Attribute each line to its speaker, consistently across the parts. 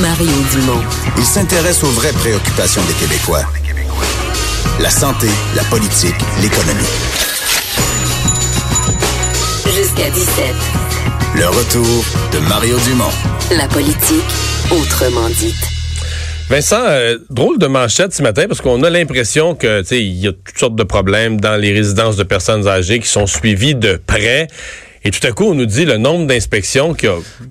Speaker 1: Mario Dumont.
Speaker 2: Il s'intéresse aux vraies préoccupations des Québécois. La santé, la politique, l'économie.
Speaker 1: Jusqu'à 17.
Speaker 2: Le retour de Mario Dumont.
Speaker 1: La politique, autrement dite.
Speaker 3: Vincent, euh, drôle de manchette ce matin parce qu'on a l'impression que il y a toutes sortes de problèmes dans les résidences de personnes âgées qui sont suivies de près. Et tout à coup, on nous dit le nombre d'inspections que,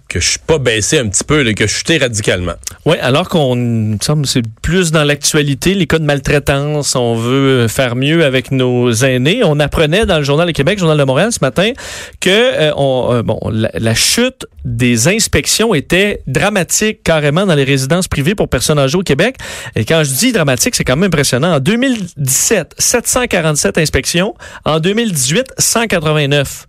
Speaker 3: que je suis pas baissé un petit peu, là, que je chuté radicalement.
Speaker 4: Oui, alors qu'on semble c'est plus dans l'actualité, les cas de maltraitance, on veut faire mieux avec nos aînés. On apprenait dans le Journal de Québec, Journal de Montréal ce matin, que euh, on, euh, bon, la, la, chute des inspections était dramatique carrément dans les résidences privées pour personnes âgées au Québec. Et quand je dis dramatique, c'est quand même impressionnant. En 2017, 747 inspections. En 2018, 189.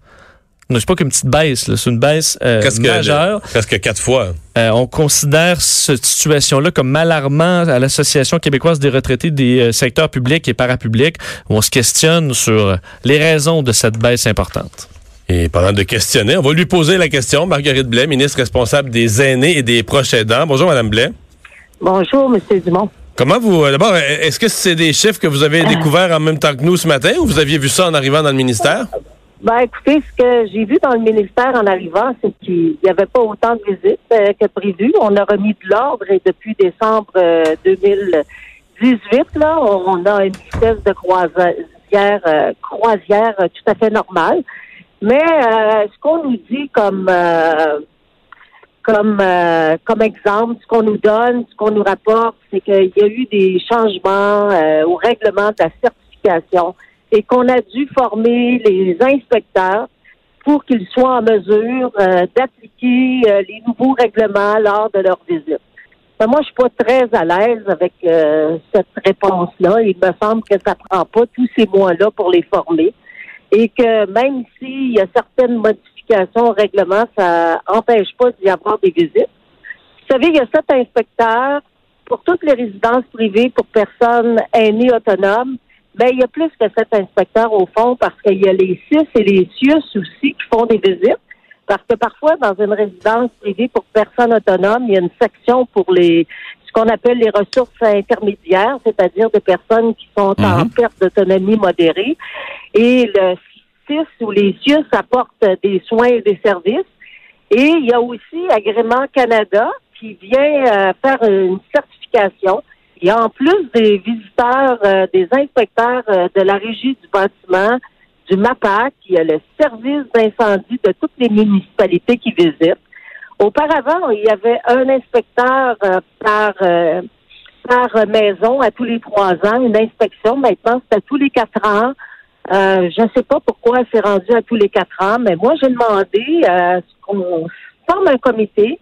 Speaker 4: C'est pas qu'une petite baisse, c'est une baisse euh,
Speaker 3: presque,
Speaker 4: majeure.
Speaker 3: presque quatre fois.
Speaker 4: Euh, on considère cette situation-là comme alarmant à l'Association québécoise des retraités des euh, secteurs publics et parapublics, où on se questionne sur les raisons de cette baisse importante.
Speaker 3: Et pendant de questionner, on va lui poser la question. Marguerite Blais, ministre responsable des aînés et des proches aidants. Bonjour, Madame Blais.
Speaker 5: Bonjour, M. Dumont.
Speaker 3: Comment vous... D'abord, est-ce que c'est des chiffres que vous avez découverts en même temps que nous ce matin ou vous aviez vu ça en arrivant dans le ministère?
Speaker 5: Ben, écoutez, ce que j'ai vu dans le ministère en arrivant, c'est qu'il n'y avait pas autant de visites euh, que prévu. On a remis de l'ordre et depuis décembre euh, 2018, là, on, a une vitesse de croisière, euh, croisière tout à fait normale. Mais ce qu'on nous dit comme comme comme exemple, ce qu'on nous donne, ce qu'on nous rapporte, c'est qu'il y a eu des changements au règlement de la certification et qu'on a dû former les inspecteurs pour qu'ils soient en mesure euh, d'appliquer euh, les nouveaux règlements lors de leur visite. Ben, moi, je suis pas très à l'aise avec euh, cette réponse-là. Il me semble que ça prend pas tous ces mois-là pour les former et que même s'il y a certaines modifications au règlement, ça empêche pas d'y avoir des visites. Vous savez, il y a sept inspecteurs pour toutes les résidences privées pour personnes aînées autonomes ben, il y a plus que sept inspecteurs au fond parce qu'il y a les CIS et les CIUS aussi qui font des visites. Parce que parfois, dans une résidence privée pour personnes autonomes, il y a une section pour les ce qu'on appelle les ressources intermédiaires, c'est-à-dire des personnes qui sont en perte d'autonomie modérée. Et le CIS ou les CIUS apportent des soins et des services. Et il y a aussi Agrément Canada qui vient euh, faire une certification et en plus des visiteurs, euh, des inspecteurs euh, de la régie du bâtiment, du MAPAC, il y a le service d'incendie de toutes les municipalités qui visitent. Auparavant, il y avait un inspecteur euh, par par maison à tous les trois ans, une inspection. Maintenant, c'est à tous les quatre ans. je ne sais pas pourquoi c'est rendu à tous les quatre ans, mais moi, j'ai demandé qu'on forme un comité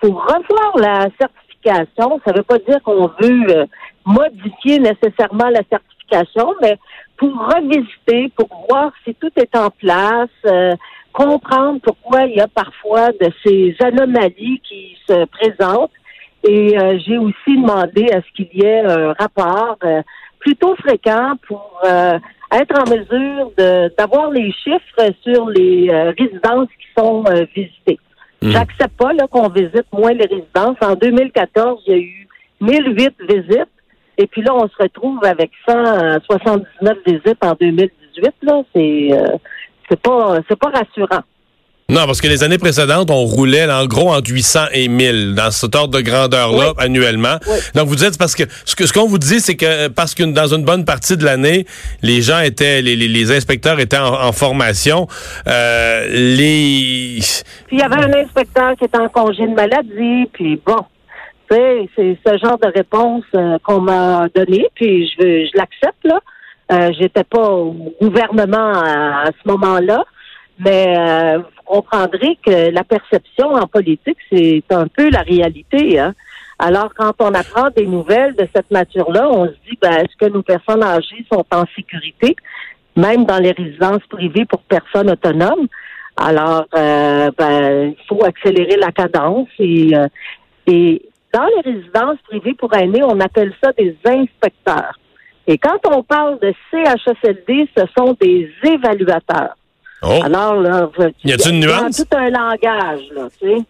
Speaker 5: pour revoir la certification ça ne veut pas dire qu'on veut euh, modifier nécessairement la certification, mais pour revisiter, pour voir si tout est en place, euh, comprendre pourquoi il y a parfois de ces anomalies qui se présentent. Et euh, j'ai aussi demandé à ce qu'il y ait un rapport plutôt fréquent pour être en mesure d'avoir les chiffres sur les résidences qui sont visitées. Hmm. J'accepte pas qu'on visite moins les résidences. En 2014, il y a eu 1008 visites. Et puis là, on se retrouve avec 179 visites en 2018. Là, c'est euh, c'est pas c'est pas rassurant.
Speaker 3: Non, parce que les années précédentes, on roulait en gros entre 800 et 1000 dans cet ordre de grandeur-là annuellement. Donc vous dites parce que ce que ce qu'on vous dit, c'est que parce que dans une bonne partie de l'année, les gens étaient, les, les, inspecteurs étaient en, formation. Euh, les.
Speaker 5: Puis il y avait un inspecteur qui était en congé de maladie. Puis bon, c'est ce genre de réponse euh, qu'on m'a donné. Puis je je l'accepte là. Euh, J'étais pas au gouvernement à, à ce moment-là. Mais euh, comprendrez que la perception en politique, c'est un peu la réalité. Hein? Alors, quand on apprend des nouvelles de cette nature-là, on se dit, ben, est-ce que nos personnes âgées sont en sécurité, même dans les résidences privées pour personnes autonomes? Alors, euh, ben, il faut accélérer la cadence et, euh, et dans les résidences privées pour aînés, on appelle ça des inspecteurs. Et quand on parle de CHSLD, ce sont des évaluateurs.
Speaker 3: Oh. Alors, là, y a-t-il une nuance?
Speaker 5: tout un langage, là, tu sais.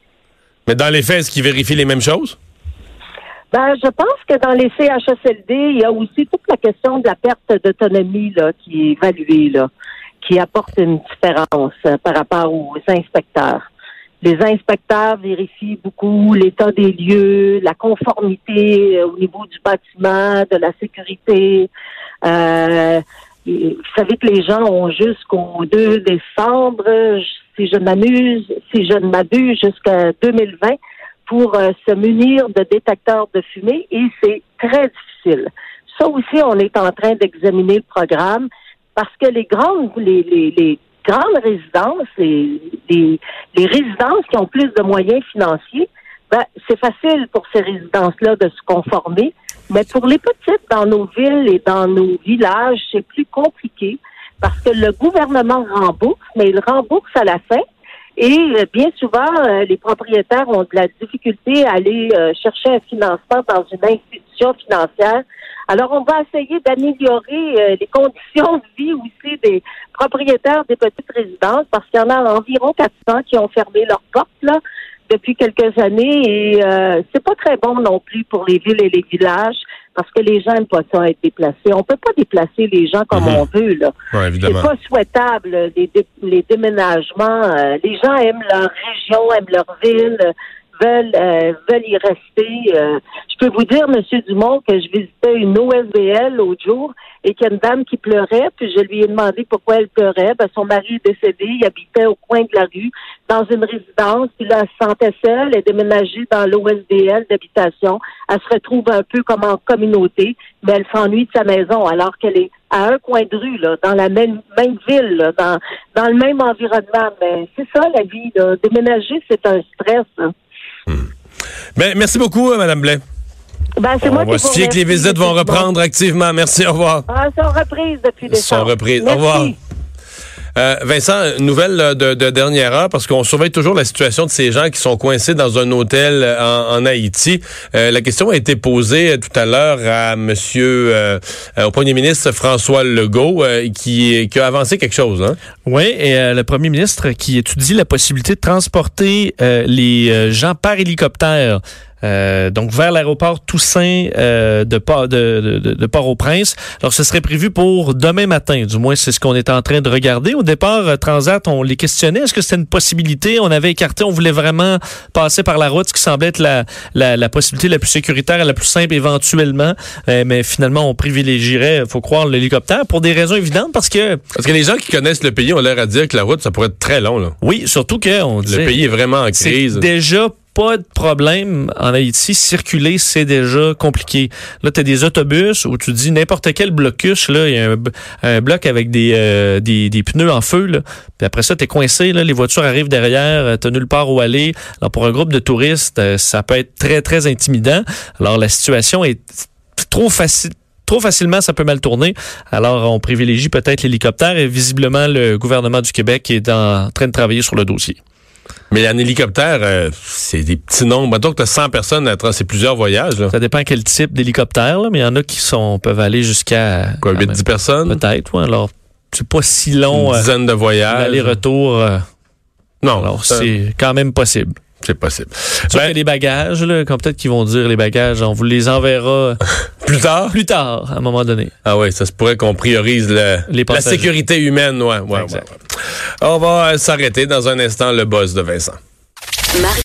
Speaker 3: Mais dans les faits, est-ce qu'ils vérifient les mêmes choses?
Speaker 5: Ben, je pense que dans les CHSLD, il y a aussi toute la question de la perte d'autonomie là, qui est évaluée, là, qui apporte une différence euh, par rapport aux inspecteurs. Les inspecteurs vérifient beaucoup l'état des lieux, la conformité euh, au niveau du bâtiment, de la sécurité. Euh, vous savez que les gens ont jusqu'au 2 décembre, si je m'amuse, si je ne m'abuse, jusqu'à 2020 pour euh, se munir de détecteurs de fumée et c'est très difficile. Ça aussi, on est en train d'examiner le programme parce que les grandes, les, les, grandes résidences, les, les, les, résidences qui ont plus de moyens financiers, ben, c'est facile pour ces résidences-là de se conformer. Mais pour les petites, dans nos villes et dans nos villages, c'est plus compliqué parce que le gouvernement rembourse, mais il rembourse à la fin et euh, bien souvent, euh, les propriétaires ont de la difficulté à aller euh, chercher un financement dans une institution financière. Alors, on va essayer d'améliorer les conditions de vie aussi des propriétaires des petites résidences parce qu'il y en a environ 400 qui ont fermé leurs portes là, depuis quelques années et c'est pas très bon non plus pour les villes et les villages parce que les gens n'aiment pas ça être déplacés. On peut pas déplacer les gens comme
Speaker 3: Mhm.
Speaker 5: on veut là.
Speaker 3: Ouais.
Speaker 5: C'est pas souhaitable les, dé- les déménagements. Euh, les gens aiment leur région, aiment leur ville, euh, veulent euh, veulent y rester. Euh, je peux vous dire, Monsieur Dumont, que je visitais une OSBL l'autre jour et qu'il y a une dame qui pleurait, puis je lui ai demandé pourquoi elle pleurait. Ben, son mari est décédé, il habitait au coin de la rue, dans une résidence, puis là, elle se sentait seule, elle est déménagée dans l'OSBL d'habitation. Elle se retrouve un peu comme en communauté, mais elle s'ennuie de sa maison alors qu'elle est à un coin de rue, là, dans la même, même ville, là, dans, dans le même environnement. Mais c'est ça la vie. Là. Déménager, c'est un stress. hein.
Speaker 3: Ben, merci beaucoup, euh, Mme Blais.
Speaker 5: Ben,
Speaker 3: On
Speaker 5: moi
Speaker 3: va se fier que les visites vont reprendre activement. Merci, au revoir.
Speaker 5: Ah, sont reprises depuis
Speaker 3: Ils sont
Speaker 5: décembre.
Speaker 3: reprises. Au revoir. Euh, Vincent, nouvelle de, de dernière heure, parce qu'on surveille toujours la situation de ces gens qui sont coincés dans un hôtel euh, en, Haïti. Euh, la question a été posée tout à l'heure à Monsieur, euh, au Premier ministre François Legault, qui, qui a avancé quelque chose. Hein?
Speaker 4: Oui, et le premier ministre qui étudie la possibilité de transporter les gens par hélicoptère. Euh, donc vers l'aéroport Toussaint euh, de, de, de, de- Port-au-Prince. Alors, ce serait prévu pour demain matin. Du moins, c'est ce qu'on est en train de regarder. Au départ, euh, Transat, on les questionnait. Est-ce que c'était une possibilité? On avait écarté, on voulait vraiment passer par la route, ce qui semblait être la, la, la possibilité la plus sécuritaire et la plus simple éventuellement. Euh, mais finalement, on privilégierait, faut croire, l'hélicoptère pour des raisons évidentes parce que
Speaker 3: Parce que les gens qui connaissent le pays ont l'air à dire que la route, ça pourrait être très long. Là.
Speaker 4: oui, surtout que on
Speaker 3: Le pays est vraiment en crise.
Speaker 4: déjà pas de problème en Haïti. Circuler, c'est déjà compliqué. Là, tu as des autobus où tu dis n'importe quel blocus, là, il y a un, bloc avec des, euh, des, des pneus en feu. Puis après ça, tu es coincé, les voitures arrivent derrière, tu nulle part où aller. Alors, pour un groupe de touristes, euh, ça peut être très, très intimidant. Alors, la situation est trop facile trop facilement, ça peut mal tourner. Alors, on privilégie peut-être l'hélicoptère et visiblement, le gouvernement du Québec est en train de travailler sur le dossier.
Speaker 3: Mais en hélicoptère, euh, c'est des petits nombres. Mettons que tu as 100 personnes à tra- c'est plusieurs voyages. Là.
Speaker 4: Ça dépend quel type d'hélicoptère, mais il y en a qui sont peuvent aller jusqu'à
Speaker 3: Quoi,
Speaker 4: quand
Speaker 3: 8-10
Speaker 4: même,
Speaker 3: personnes?
Speaker 4: peut-être. ouais. alors, c'est pas si long
Speaker 3: Une
Speaker 4: euh,
Speaker 3: dizaine de voyages.
Speaker 4: l'aller-retour. euh,
Speaker 3: Non,
Speaker 4: alors,
Speaker 3: c'est
Speaker 4: quand même possible.
Speaker 3: c'est possible.
Speaker 4: Sauf
Speaker 3: Ben,
Speaker 4: que les bagages, là, comme peut-être qu'ils vont dire les bagages, on vous les enverra
Speaker 3: plus tard?
Speaker 4: plus tard, à un moment donné.
Speaker 3: Ah oui, ça se pourrait qu'on priorise le-
Speaker 4: Les
Speaker 3: la sécurité humaine. Ouais, ouais, ouais,
Speaker 4: Exact.
Speaker 3: ouais. On va s'arrêter dans un instant le boss de Vincent.
Speaker 1: Marie